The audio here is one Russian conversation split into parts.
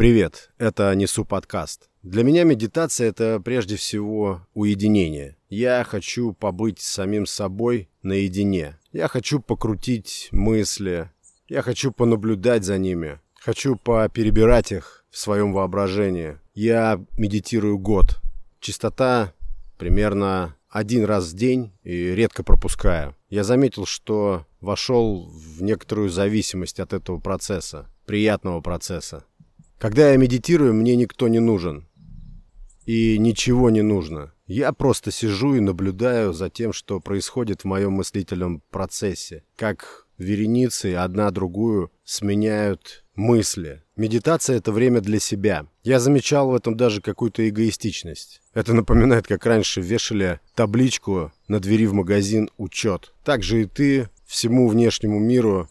Привет, это Несу подкаст. Для меня медитация – это прежде всего уединение. Я хочу побыть самим собой наедине. Я хочу покрутить мысли. Я хочу понаблюдать за ними. Хочу поперебирать их в своем воображении. Я медитирую год. Частота примерно один раз в день и редко пропускаю. Я заметил, что вошел в некоторую зависимость от этого процесса, приятного процесса. Когда я медитирую, мне никто не нужен. И ничего не нужно. Я просто сижу и наблюдаю за тем, что происходит в моем мыслительном процессе. Как вереницы одна другую сменяют мысли. Медитация — это время для себя. Я замечал в этом даже какую-то эгоистичность. Это напоминает, как раньше вешали табличку на двери в магазин «Учет». Так же и ты всему внешнему миру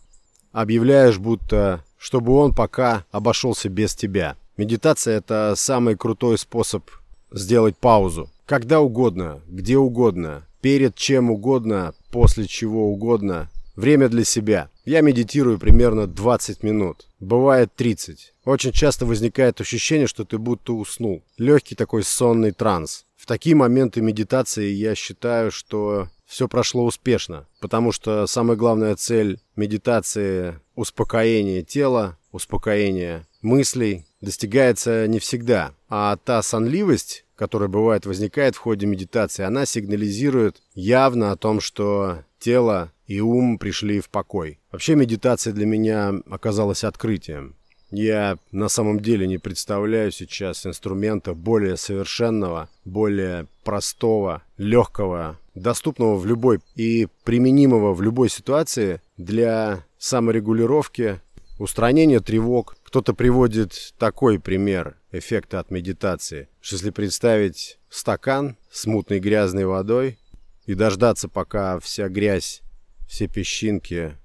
объявляешь, будто чтобы он пока обошелся без тебя. Медитация — это самый крутой способ сделать паузу. Когда угодно, где угодно, перед чем угодно, после чего угодно. Время для себя. Я медитирую примерно 20 минут. Бывает 30. Очень часто возникает ощущение, что ты будто уснул. Легкий такой сонный транс. В такие моменты медитации я считаю, что все прошло успешно, потому что самая главная цель медитации – успокоение тела, успокоение мыслей, достигается не всегда. А та сонливость, которая бывает возникает в ходе медитации, она сигнализирует явно о том, что тело и ум пришли в покой. Вообще медитация для меня оказалась открытием. Я на самом деле не представляю сейчас инструмента более совершенного, более простого, легкого, доступного в любой и применимого в любой ситуации для саморегулировки, устранения тревог. Кто-то приводит такой пример эффекта от медитации. Если представить стакан с мутной грязной водой и дождаться, пока вся грязь все песчинки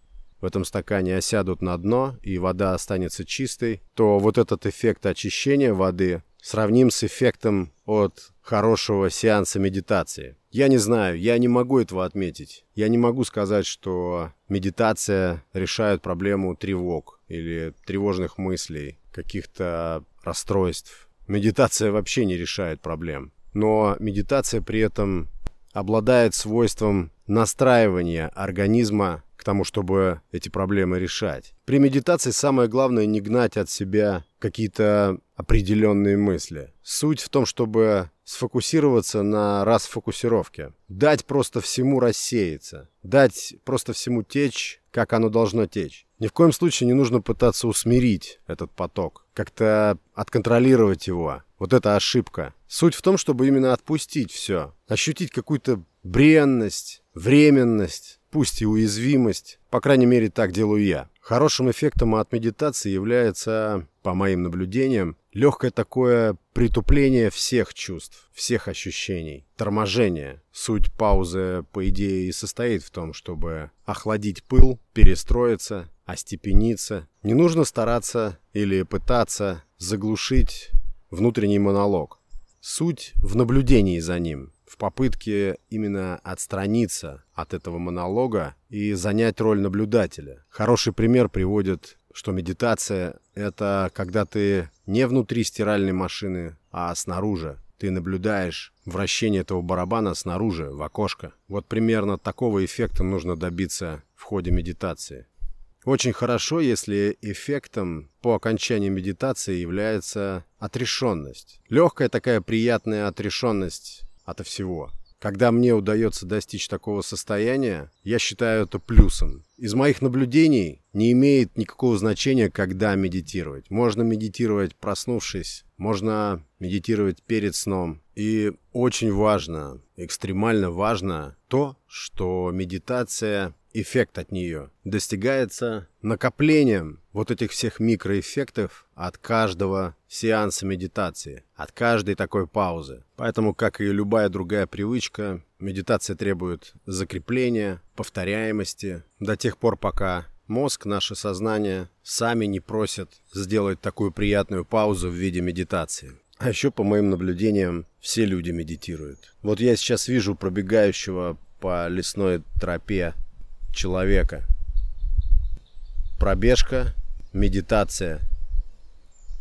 в этом стакане осядут на дно и вода останется чистой, то вот этот эффект очищения воды сравним с эффектом от хорошего сеанса медитации. Я не знаю, я не могу этого отметить. Я не могу сказать, что медитация решает проблему тревог или тревожных мыслей, каких-то расстройств. Медитация вообще не решает проблем. Но медитация при этом обладает свойством настраивания организма тому, чтобы эти проблемы решать. При медитации самое главное не гнать от себя какие-то определенные мысли. Суть в том, чтобы сфокусироваться на расфокусировке. Дать просто всему рассеяться. Дать просто всему течь, как оно должно течь. Ни в коем случае не нужно пытаться усмирить этот поток, как-то отконтролировать его. Вот это ошибка. Суть в том, чтобы именно отпустить все, ощутить какую-то бренность, временность, пусть и уязвимость. По крайней мере, так делаю я. Хорошим эффектом от медитации является, по моим наблюдениям, легкое такое притупление всех чувств, всех ощущений, торможение. Суть паузы, по идее, и состоит в том, чтобы охладить пыл, перестроиться, остепениться. Не нужно стараться или пытаться заглушить внутренний монолог. Суть в наблюдении за ним, в попытке именно отстраниться от этого монолога и занять роль наблюдателя. Хороший пример приводит, что медитация — это когда ты не внутри стиральной машины, а снаружи. Ты наблюдаешь вращение этого барабана снаружи, в окошко. Вот примерно такого эффекта нужно добиться в ходе медитации. Очень хорошо, если эффектом по окончании медитации является отрешенность. Легкая такая приятная отрешенность ото всего. Когда мне удается достичь такого состояния, я считаю это плюсом. Из моих наблюдений не имеет никакого значения, когда медитировать. Можно медитировать проснувшись, можно медитировать перед сном. И очень важно, экстремально важно то, что медитация эффект от нее достигается накоплением вот этих всех микроэффектов от каждого сеанса медитации, от каждой такой паузы. Поэтому, как и любая другая привычка, медитация требует закрепления, повторяемости до тех пор, пока мозг, наше сознание сами не просят сделать такую приятную паузу в виде медитации. А еще, по моим наблюдениям, все люди медитируют. Вот я сейчас вижу пробегающего по лесной тропе человека. Пробежка, медитация.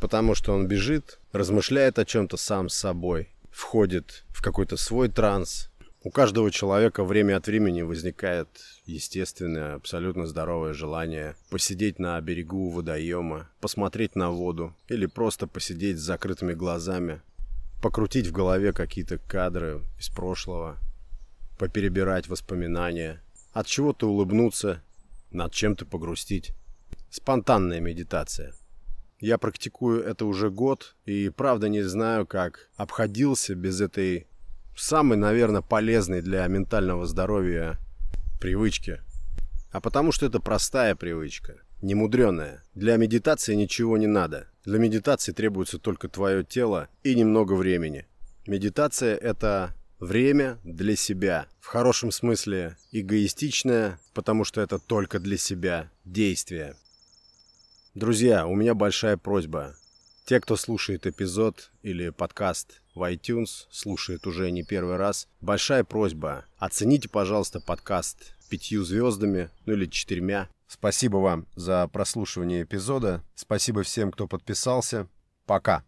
потому что он бежит, размышляет о чем-то сам с собой, входит в какой-то свой транс. У каждого человека время от времени возникает естественное, абсолютно здоровое желание посидеть на берегу водоема, посмотреть на воду или просто посидеть с закрытыми глазами, покрутить в голове какие-то кадры из прошлого, поперебирать воспоминания, от чего-то улыбнуться, над чем-то погрустить. Спонтанная медитация – я практикую это уже год и правда не знаю, как обходился без этой самой, наверное, полезной для ментального здоровья привычки. А потому что это простая привычка, немудреная. Для медитации ничего не надо. Для медитации требуется только твое тело и немного времени. Медитация – это время для себя. В хорошем смысле эгоистичное, потому что это только для себя действие. Друзья, у меня большая просьба. Те, кто слушает эпизод или подкаст в iTunes, слушает уже не первый раз, большая просьба. Оцените, пожалуйста, подкаст пятью звездами, ну или четырьмя. Спасибо вам за прослушивание эпизода. Спасибо всем, кто подписался. Пока.